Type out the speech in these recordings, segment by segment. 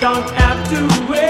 don't have to wait.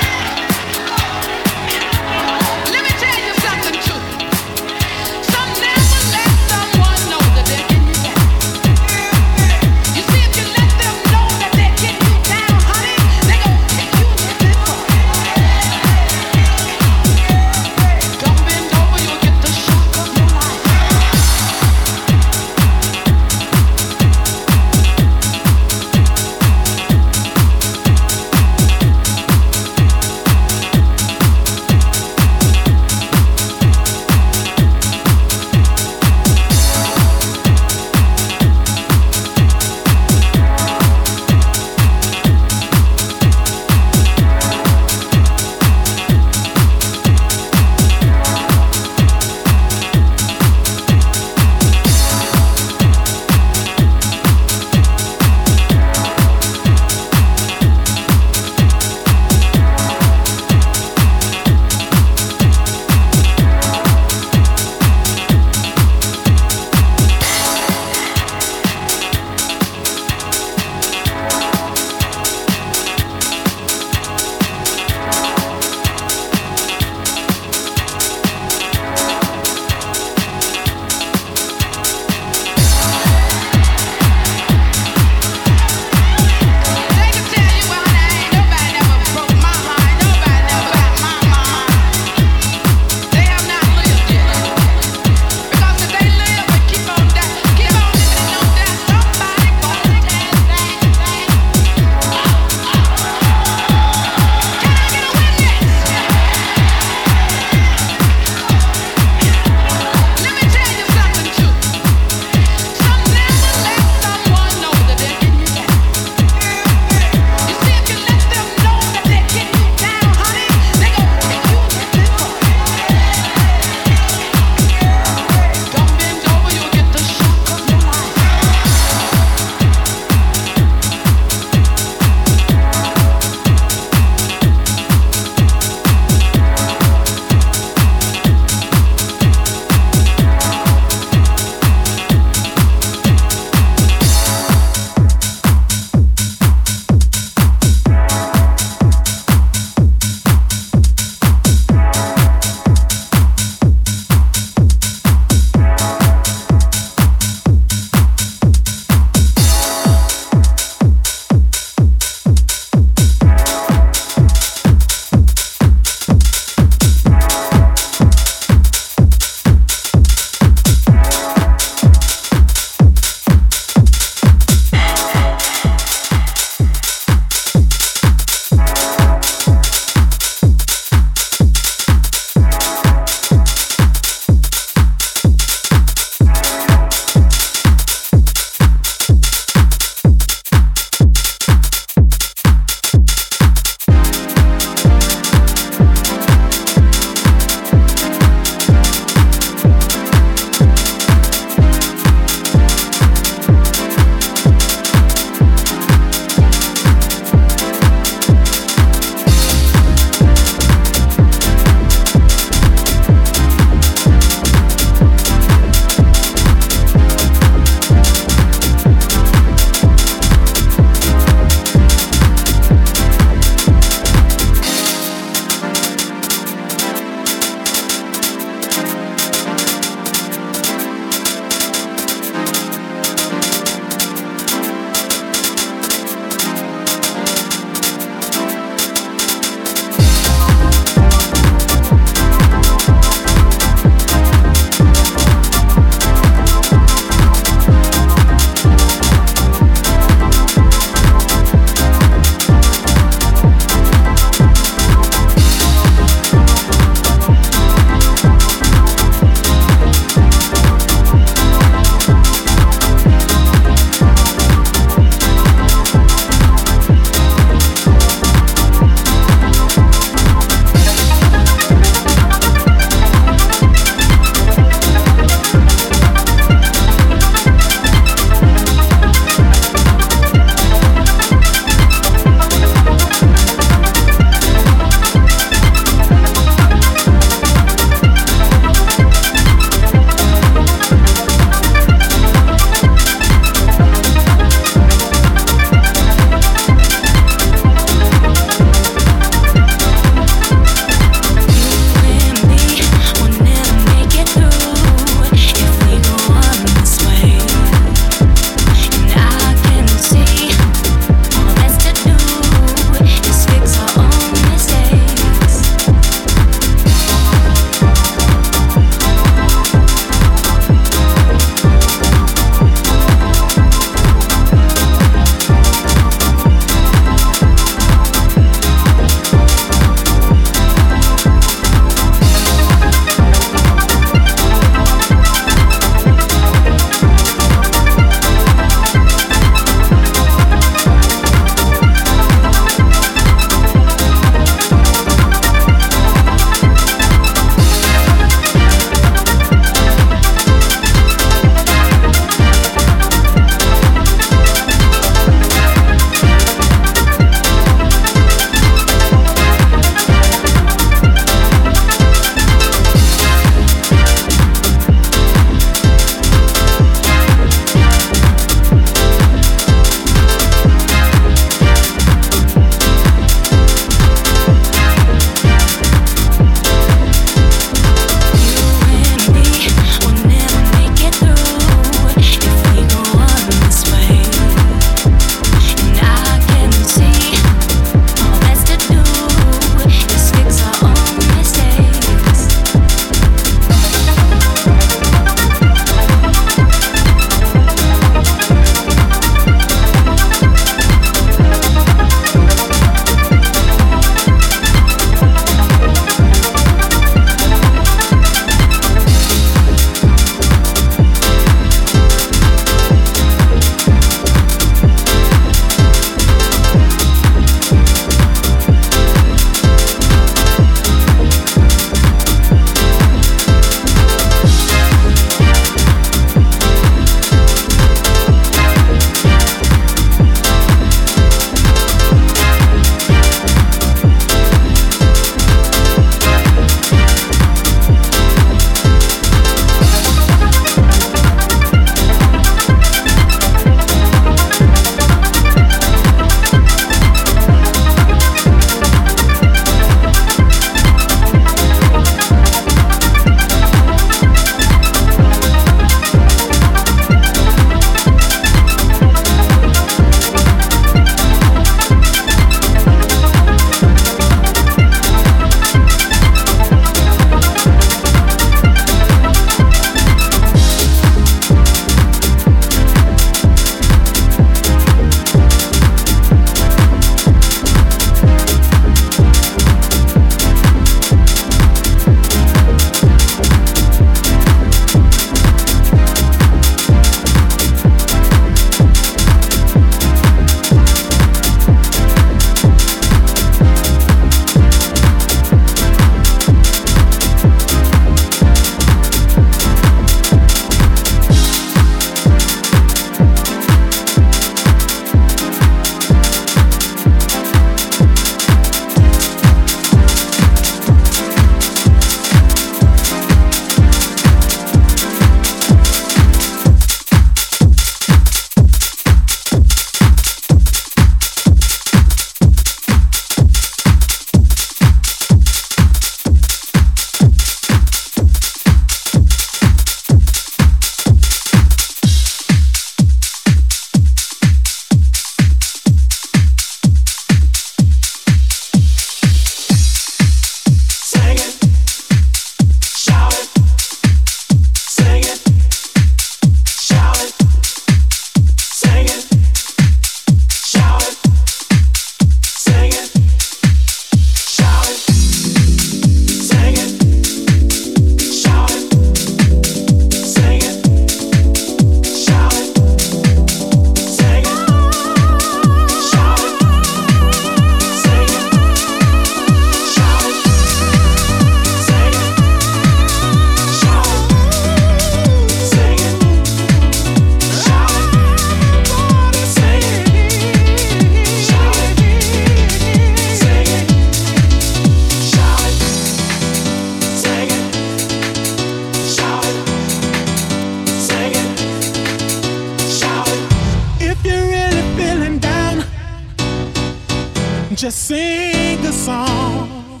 Just sing a song.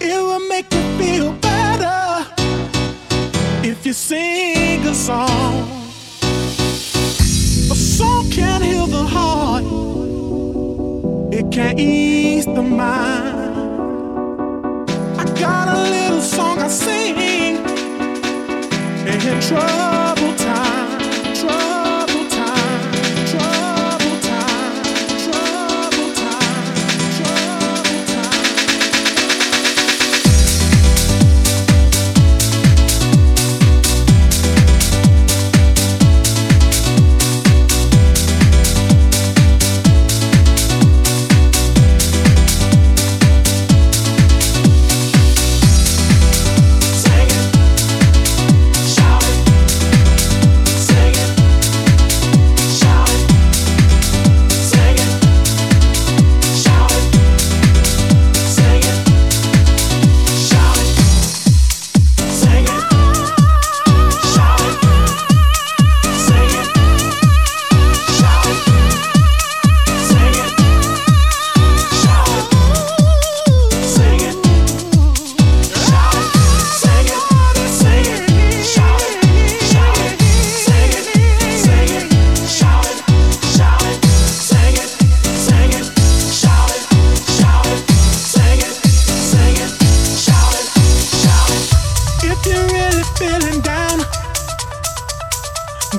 It will make you feel better if you sing a song. A song can heal the heart, it can ease the mind. I got a little song I sing in trouble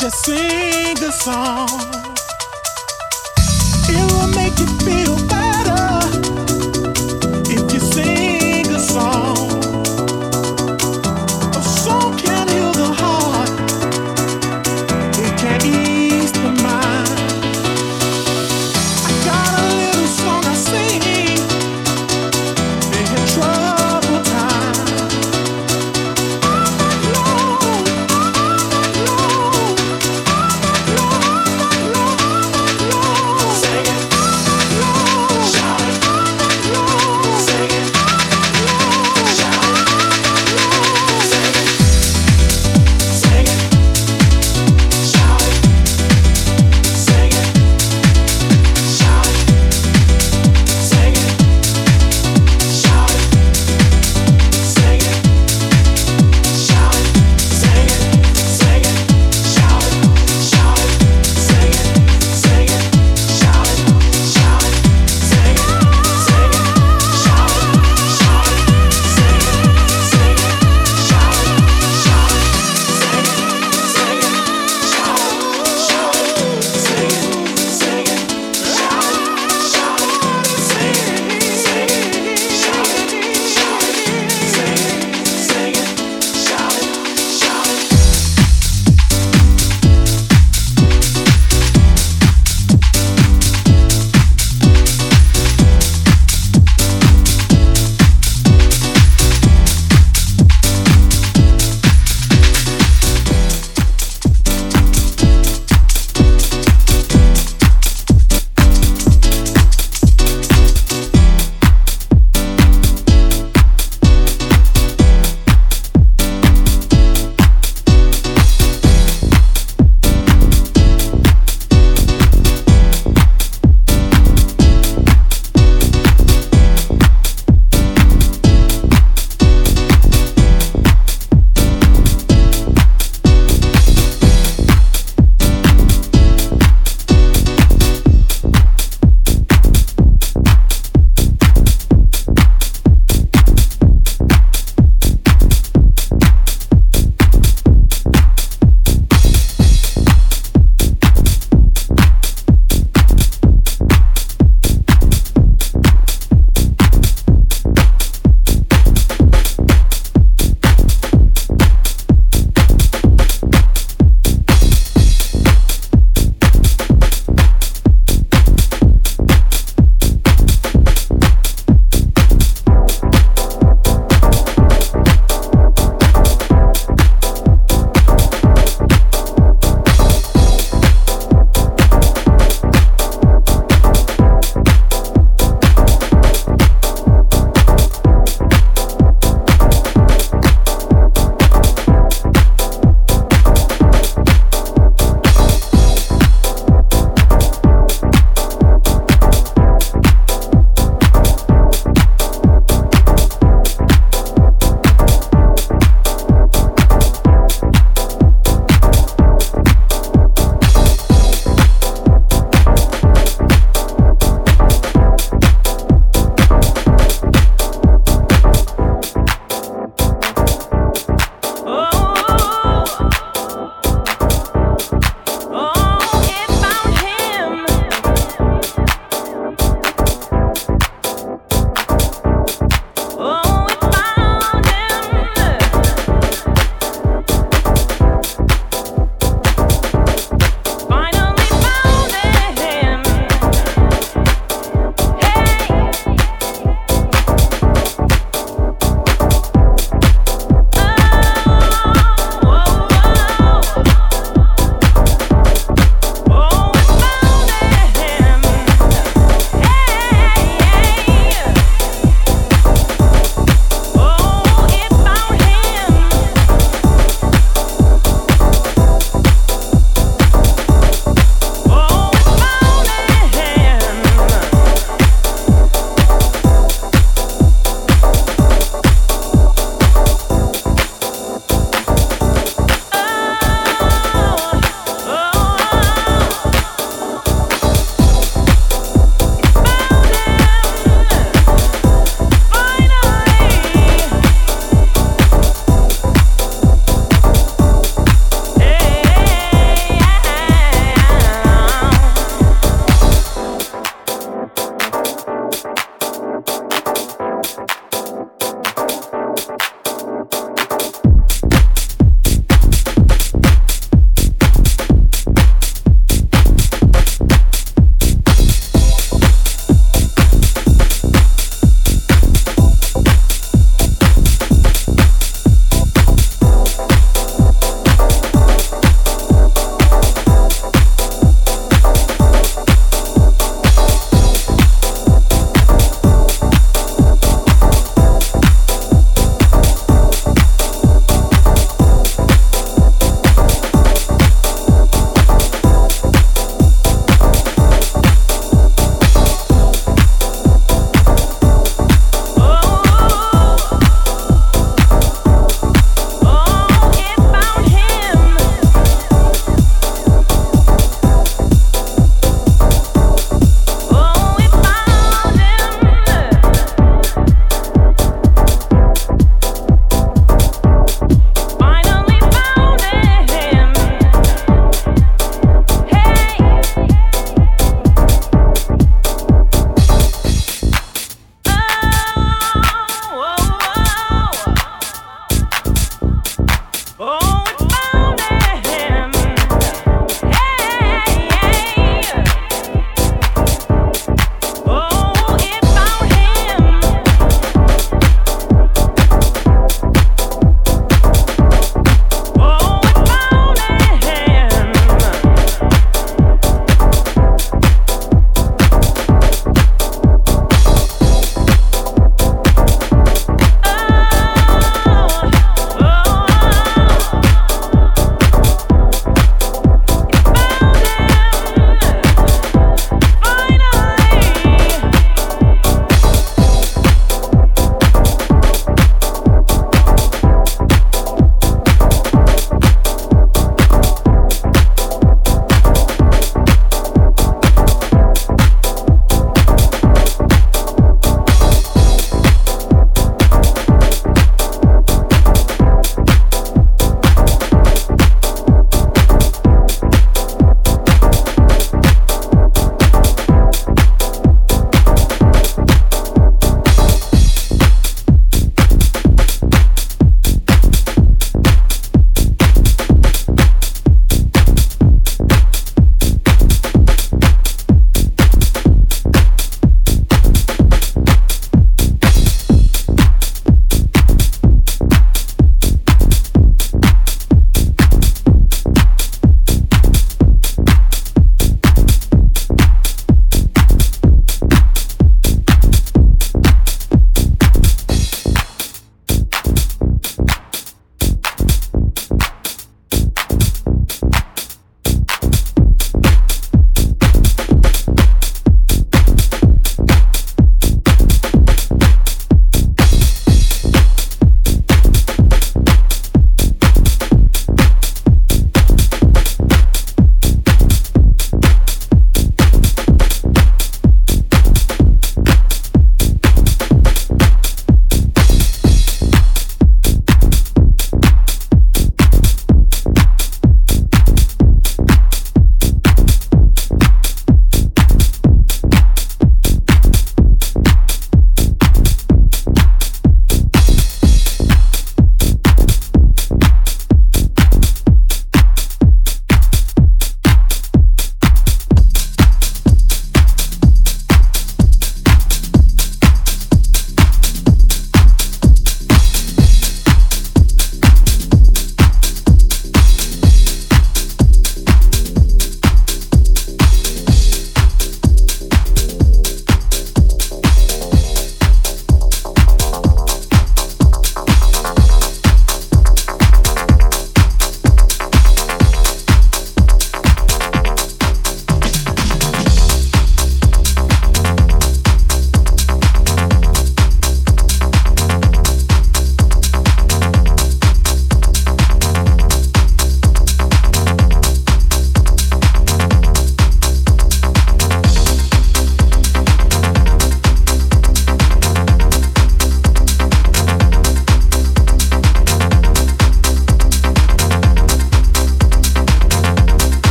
just sing a song.